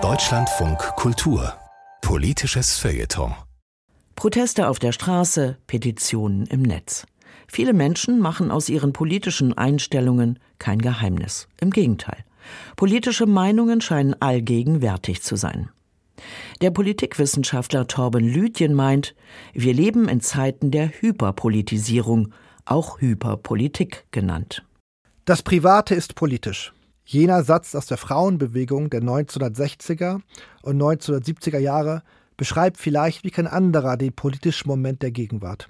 Deutschlandfunk Kultur Politisches Feuilleton Proteste auf der Straße, Petitionen im Netz. Viele Menschen machen aus ihren politischen Einstellungen kein Geheimnis. Im Gegenteil. Politische Meinungen scheinen allgegenwärtig zu sein. Der Politikwissenschaftler Torben Lütjen meint, wir leben in Zeiten der Hyperpolitisierung, auch Hyperpolitik genannt. Das Private ist politisch. Jener Satz aus der Frauenbewegung der 1960er und 1970er Jahre beschreibt vielleicht wie kein anderer den politischen Moment der Gegenwart.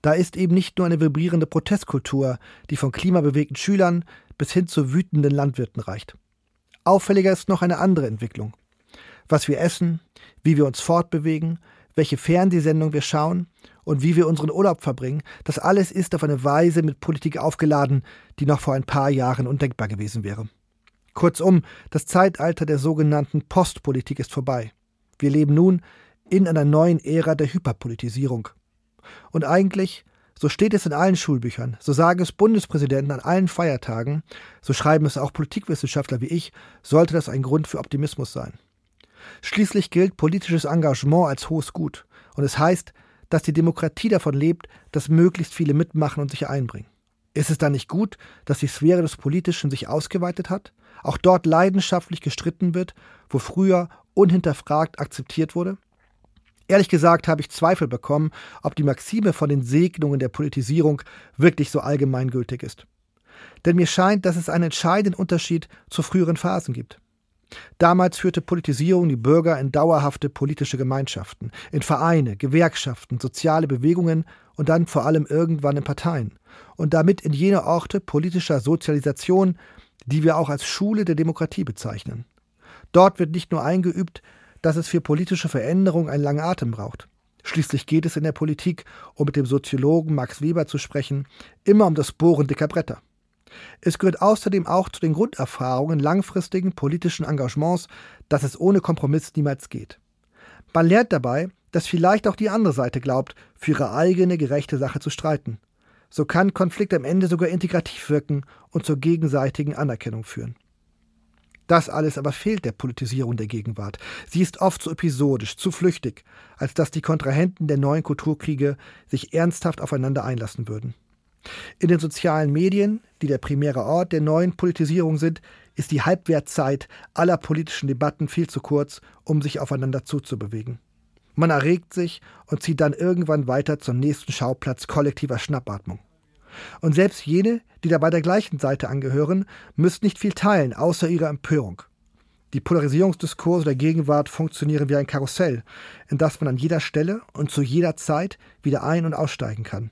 Da ist eben nicht nur eine vibrierende Protestkultur, die von klimabewegten Schülern bis hin zu wütenden Landwirten reicht. Auffälliger ist noch eine andere Entwicklung. Was wir essen, wie wir uns fortbewegen, welche Fernsehsendung wir schauen und wie wir unseren Urlaub verbringen, das alles ist auf eine Weise mit Politik aufgeladen, die noch vor ein paar Jahren undenkbar gewesen wäre. Kurzum, das Zeitalter der sogenannten Postpolitik ist vorbei. Wir leben nun in einer neuen Ära der Hyperpolitisierung. Und eigentlich, so steht es in allen Schulbüchern, so sagen es Bundespräsidenten an allen Feiertagen, so schreiben es auch Politikwissenschaftler wie ich, sollte das ein Grund für Optimismus sein. Schließlich gilt politisches Engagement als hohes Gut. Und es heißt, dass die Demokratie davon lebt, dass möglichst viele mitmachen und sich einbringen. Ist es dann nicht gut, dass die Sphäre des Politischen sich ausgeweitet hat? Auch dort leidenschaftlich gestritten wird, wo früher unhinterfragt akzeptiert wurde? Ehrlich gesagt habe ich Zweifel bekommen, ob die Maxime von den Segnungen der Politisierung wirklich so allgemeingültig ist. Denn mir scheint, dass es einen entscheidenden Unterschied zu früheren Phasen gibt. Damals führte Politisierung die Bürger in dauerhafte politische Gemeinschaften, in Vereine, Gewerkschaften, soziale Bewegungen und dann vor allem irgendwann in Parteien. Und damit in jene Orte politischer Sozialisation, die wir auch als Schule der Demokratie bezeichnen. Dort wird nicht nur eingeübt, dass es für politische Veränderung einen langen Atem braucht. Schließlich geht es in der Politik, um mit dem Soziologen Max Weber zu sprechen, immer um das Bohren dicker Bretter. Es gehört außerdem auch zu den Grunderfahrungen langfristigen politischen Engagements, dass es ohne Kompromiss niemals geht. Man lernt dabei, dass vielleicht auch die andere Seite glaubt, für ihre eigene gerechte Sache zu streiten. So kann Konflikt am Ende sogar integrativ wirken und zur gegenseitigen Anerkennung führen. Das alles aber fehlt der Politisierung der Gegenwart. Sie ist oft zu episodisch, zu flüchtig, als dass die Kontrahenten der neuen Kulturkriege sich ernsthaft aufeinander einlassen würden. In den sozialen Medien, die der primäre Ort der neuen Politisierung sind, ist die Halbwertzeit aller politischen Debatten viel zu kurz, um sich aufeinander zuzubewegen. Man erregt sich und zieht dann irgendwann weiter zum nächsten Schauplatz kollektiver Schnappatmung. Und selbst jene, die dabei der gleichen Seite angehören, müssen nicht viel teilen, außer ihrer Empörung. Die Polarisierungsdiskurse der Gegenwart funktionieren wie ein Karussell, in das man an jeder Stelle und zu jeder Zeit wieder ein- und aussteigen kann.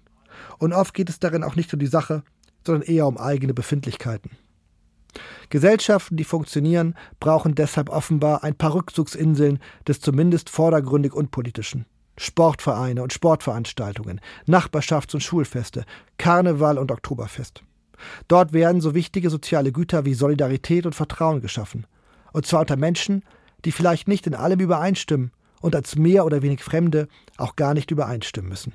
Und oft geht es darin auch nicht um die Sache, sondern eher um eigene Befindlichkeiten. Gesellschaften, die funktionieren, brauchen deshalb offenbar ein paar Rückzugsinseln des zumindest vordergründig Unpolitischen. Sportvereine und Sportveranstaltungen, Nachbarschafts- und Schulfeste, Karneval und Oktoberfest. Dort werden so wichtige soziale Güter wie Solidarität und Vertrauen geschaffen. Und zwar unter Menschen, die vielleicht nicht in allem übereinstimmen und als mehr oder wenig Fremde auch gar nicht übereinstimmen müssen.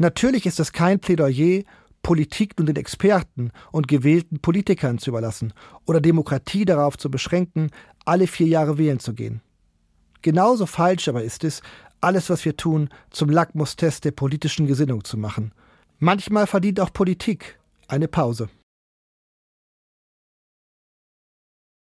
Natürlich ist es kein Plädoyer, Politik nun den Experten und gewählten Politikern zu überlassen oder Demokratie darauf zu beschränken, alle vier Jahre wählen zu gehen. Genauso falsch aber ist es, alles, was wir tun, zum Lackmustest der politischen Gesinnung zu machen. Manchmal verdient auch Politik eine Pause.